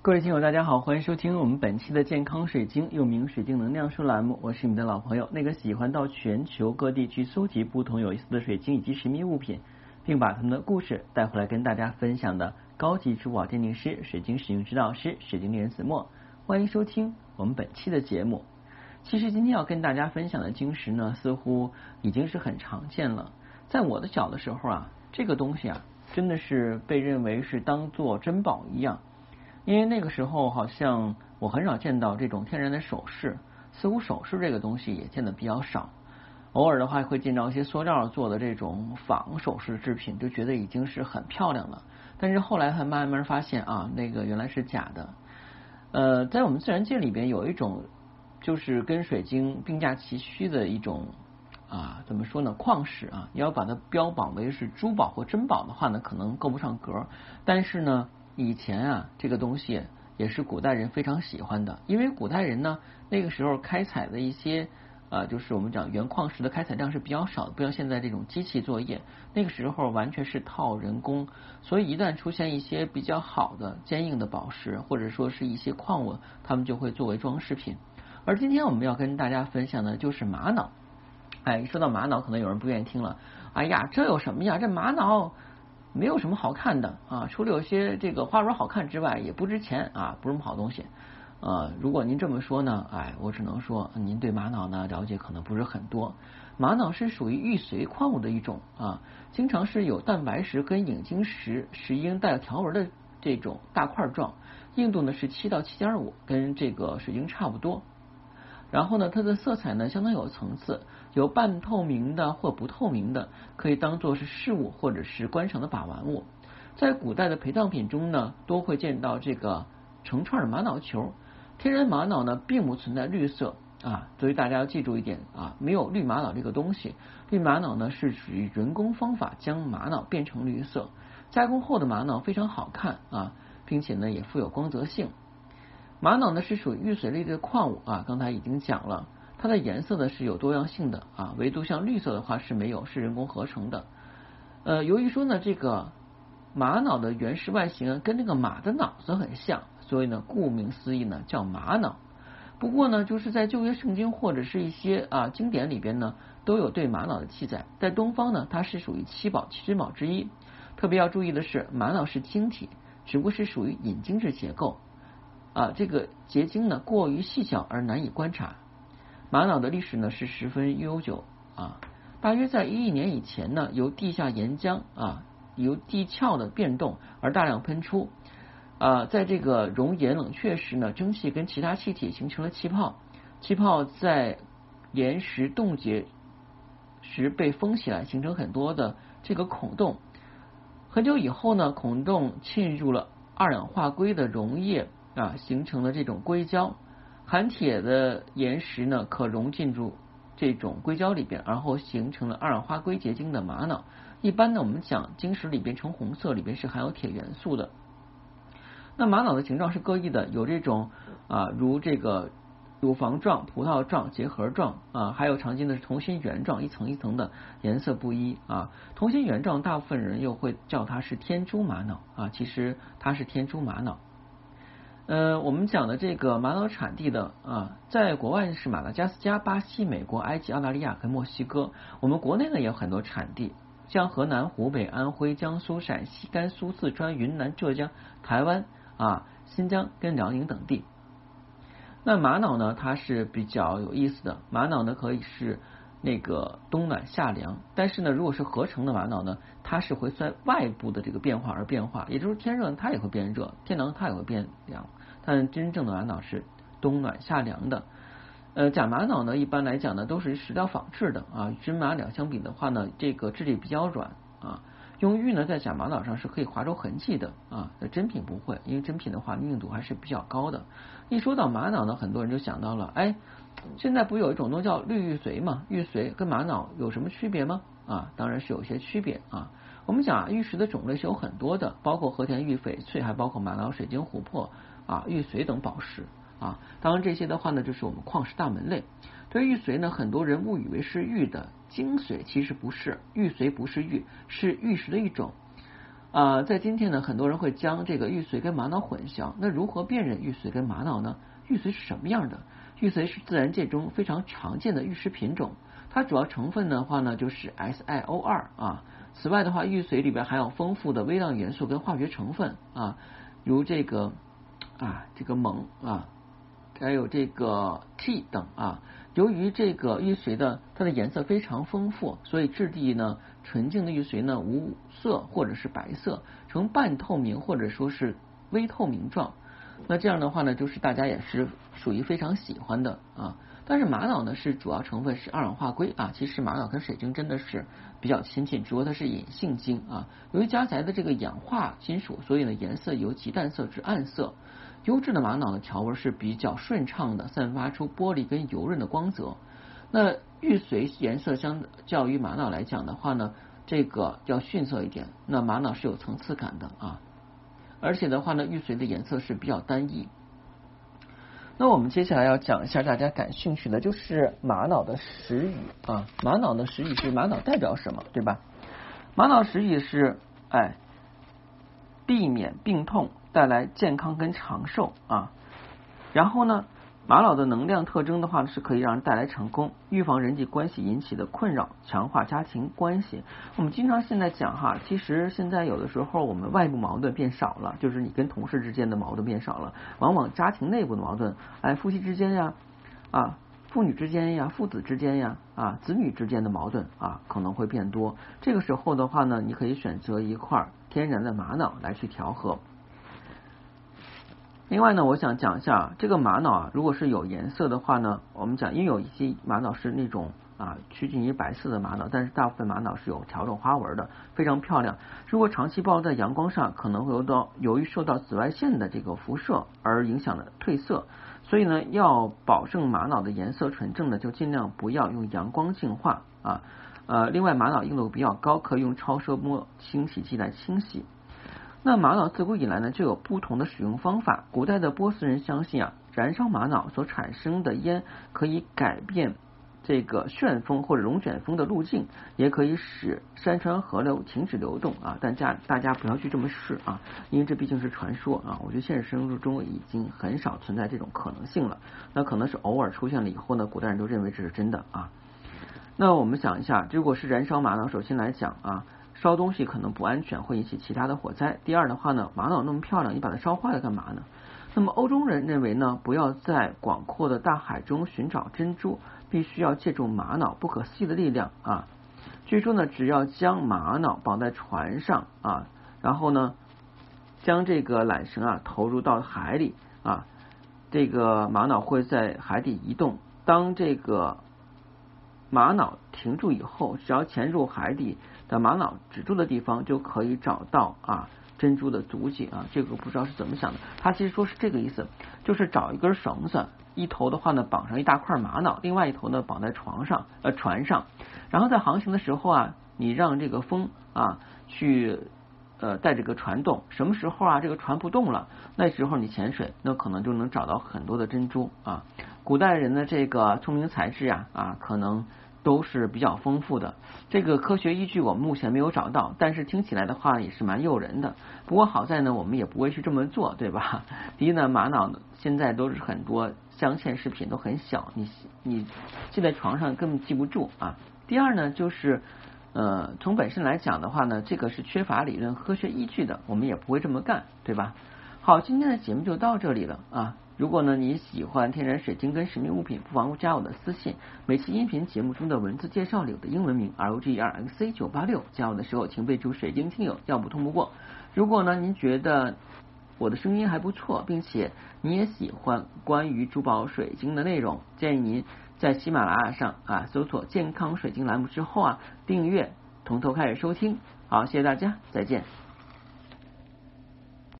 各位听友，大家好，欢迎收听我们本期的健康水晶，又名水晶能量书栏目。我是你们的老朋友，那个喜欢到全球各地去搜集不同有意思的水晶以及神秘物品，并把他们的故事带回来跟大家分享的高级珠宝鉴定师、水晶使用指导师、水晶猎人子墨。欢迎收听我们本期的节目。其实今天要跟大家分享的晶石呢，似乎已经是很常见了。在我的小的时候啊，这个东西啊，真的是被认为是当做珍宝一样。因为那个时候好像我很少见到这种天然的首饰，似乎首饰这个东西也见的比较少。偶尔的话会见到一些塑料做的这种仿首饰制品，就觉得已经是很漂亮了。但是后来才慢慢发现啊，那个原来是假的。呃，在我们自然界里边有一种就是跟水晶并驾齐驱的一种啊，怎么说呢？矿石啊，你要把它标榜为是珠宝或珍宝的话呢，可能够不上格。但是呢。以前啊，这个东西也是古代人非常喜欢的，因为古代人呢，那个时候开采的一些啊，就是我们讲原矿石的开采量是比较少的，不像现在这种机器作业，那个时候完全是套人工，所以一旦出现一些比较好的坚硬的宝石，或者说是一些矿物，他们就会作为装饰品。而今天我们要跟大家分享的就是玛瑙。哎，一说到玛瑙，可能有人不愿意听了。哎呀，这有什么呀？这玛瑙。没有什么好看的啊，除了有些这个花纹好看之外，也不值钱啊，不是什么好东西。呃，如果您这么说呢，哎，我只能说您对玛瑙呢了解可能不是很多。玛瑙是属于玉髓矿物的一种啊，经常是有蛋白石跟影晶石石英带条纹的这种大块状，硬度呢是七到七点五，跟这个水晶差不多。然后呢，它的色彩呢相当有层次，有半透明的或不透明的，可以当做是饰物或者是观赏的把玩物。在古代的陪葬品中呢，都会见到这个成串的玛瑙球。天然玛瑙呢，并不存在绿色啊，所以大家要记住一点啊，没有绿玛瑙这个东西。绿玛瑙呢是属于人工方法将玛瑙变成绿色，加工后的玛瑙非常好看啊，并且呢也富有光泽性。玛瑙呢是属于玉髓类的矿物啊，刚才已经讲了，它的颜色呢是有多样性的啊，唯独像绿色的话是没有，是人工合成的。呃，由于说呢这个玛瑙的原始外形跟那个马的脑子很像，所以呢顾名思义呢叫玛瑙。不过呢就是在旧约圣经或者是一些啊经典里边呢都有对玛瑙的记载，在东方呢它是属于七宝七珍宝之一。特别要注意的是，玛瑙是晶体，只不过是属于隐晶质结构。啊，这个结晶呢过于细小而难以观察。玛瑙的历史呢是十分悠久啊，大约在一亿年以前呢，由地下岩浆啊，由地壳的变动而大量喷出啊，在这个熔岩冷却时呢，蒸汽跟其他气体形成了气泡，气泡在岩石冻结时被封起来，形成很多的这个孔洞。很久以后呢，孔洞浸入了二氧化硅的溶液。啊，形成了这种硅胶，含铁的岩石呢，可融进入这种硅胶里边，然后形成了二氧化硅结晶的玛瑙。一般呢，我们讲晶石里边呈红色，里边是含有铁元素的。那玛瑙的形状是各异的，有这种啊，如这个乳房状、葡萄状、结核状啊，还有常见的是同心圆状，一层一层的，颜色不一啊。同心圆状，大部分人又会叫它是天珠玛瑙啊，其实它是天珠玛瑙。呃，我们讲的这个玛瑙产地的啊，在国外是马达加斯加、巴西、美国、埃及、澳大利亚跟墨西哥。我们国内呢也有很多产地，像河南、湖北、安徽、江苏、陕西、甘肃、四川、云南、浙江、台湾啊、新疆跟辽宁等地。那玛瑙呢，它是比较有意思的。玛瑙呢可以是那个冬暖夏凉，但是呢，如果是合成的玛瑙呢，它是会随外部的这个变化而变化，也就是天热它也会变热，天凉它也会变凉。但真正的玛瑙是冬暖夏凉的。呃，假玛瑙呢，一般来讲呢，都是石料仿制的啊。真玛瑙相比的话呢，这个质地比较软啊。用玉呢，在假玛瑙上是可以划出痕迹的啊。那真品不会，因为真品的话，硬度还是比较高的。一说到玛瑙呢，很多人就想到了，哎，现在不有一种东西叫绿玉髓嘛？玉髓跟玛瑙有什么区别吗？啊，当然是有些区别啊。我们讲啊玉石的种类是有很多的，包括和田玉、翡翠，还包括玛瑙、水晶、琥珀。啊，玉髓等宝石啊，当然这些的话呢，就是我们矿石大门类。对玉髓呢，很多人误以为是玉的精髓，其实不是，玉髓不是玉，是玉石的一种。啊，在今天呢，很多人会将这个玉髓跟玛瑙混淆。那如何辨认玉髓跟玛瑙呢？玉髓是什么样的？玉髓是自然界中非常常见的玉石品种，它主要成分的话呢就是 SiO 二啊。此外的话，玉髓里边含有丰富的微量元素跟化学成分啊，如这个啊这个锰啊，还有这个 T 等啊。由于这个玉髓的它的颜色非常丰富，所以质地呢纯净的玉髓呢无色或者是白色，呈半透明或者说是微透明状。那这样的话呢，就是大家也是属于非常喜欢的啊。但是玛瑙呢是主要成分是二氧化硅啊，其实玛瑙跟水晶真的是比较亲近，只不过它是隐性晶啊。由于加载的这个氧化金属，所以呢颜色由极淡色至暗色。优质的玛瑙的条纹是比较顺畅的，散发出玻璃跟油润的光泽。那玉髓颜色相较于玛瑙来讲的话呢，这个要逊色一点。那玛瑙是有层次感的啊，而且的话呢，玉髓的颜色是比较单一。那我们接下来要讲一下大家感兴趣的，就是玛瑙的石语啊。玛瑙的石语是玛瑙代表什么，对吧？玛瑙石语是哎，避免病痛。带来健康跟长寿啊，然后呢，玛瑙的能量特征的话是可以让人带来成功，预防人际关系引起的困扰，强化家庭关系。我们经常现在讲哈，其实现在有的时候我们外部矛盾变少了，就是你跟同事之间的矛盾变少了，往往家庭内部的矛盾，哎，夫妻之间呀，啊，父女之间呀，父子之间呀，啊，子女之间的矛盾啊，可能会变多。这个时候的话呢，你可以选择一块天然的玛瑙来去调和。另外呢，我想讲一下这个玛瑙啊，如果是有颜色的话呢，我们讲，因为有一些玛瑙是那种啊趋近于白色的玛瑙，但是大部分玛瑙是有条状花纹的，非常漂亮。如果长期暴露在阳光上，可能会有到由于受到紫外线的这个辐射而影响的褪色，所以呢，要保证玛瑙的颜色纯正的，就尽量不要用阳光净化啊。呃，另外玛瑙硬度比较高，可以用超声波清洗剂来清洗。那玛瑙自古以来呢就有不同的使用方法。古代的波斯人相信啊，燃烧玛瑙所产生的烟可以改变这个旋风或者龙卷风的路径，也可以使山川河流停止流动啊。但家大家不要去这么试啊，因为这毕竟是传说啊。我觉得现实生活中已经很少存在这种可能性了。那可能是偶尔出现了以后呢，古代人都认为这是真的啊。那我们想一下，如果是燃烧玛瑙，首先来讲啊。烧东西可能不安全，会引起其他的火灾。第二的话呢，玛瑙那么漂亮，你把它烧坏了干嘛呢？那么欧洲人认为呢，不要在广阔的大海中寻找珍珠，必须要借助玛瑙不可思议的力量啊。据说呢，只要将玛瑙绑在船上啊，然后呢，将这个缆绳啊投入到海里啊，这个玛瑙会在海底移动。当这个玛瑙停住以后，只要潜入海底。的玛瑙止住的地方就可以找到啊珍珠的足迹啊，这个不知道是怎么想的。他其实说是这个意思，就是找一根绳子，一头的话呢绑上一大块玛瑙，另外一头呢绑在床上呃船上，然后在航行的时候啊，你让这个风啊去呃带这个船动，什么时候啊这个船不动了，那时候你潜水，那可能就能找到很多的珍珠啊。古代人的这个聪明才智呀啊可能。都是比较丰富的，这个科学依据我们目前没有找到，但是听起来的话也是蛮诱人的。不过好在呢，我们也不会去这么做，对吧？第一呢，玛瑙现在都是很多镶嵌饰品都很小，你你系在床上根本记不住啊。第二呢，就是呃，从本身来讲的话呢，这个是缺乏理论科学依据的，我们也不会这么干，对吧？好，今天的节目就到这里了啊。如果呢你喜欢天然水晶跟神秘物品，不妨加我的私信。每期音频节目中的文字介绍里有的英文名 R O G E R X C 九八六，加我的时候请备注水晶听友，要不通不过。如果呢您觉得我的声音还不错，并且你也喜欢关于珠宝水晶的内容，建议您在喜马拉雅上啊搜索健康水晶栏目之后啊订阅，从头开始收听。好，谢谢大家，再见。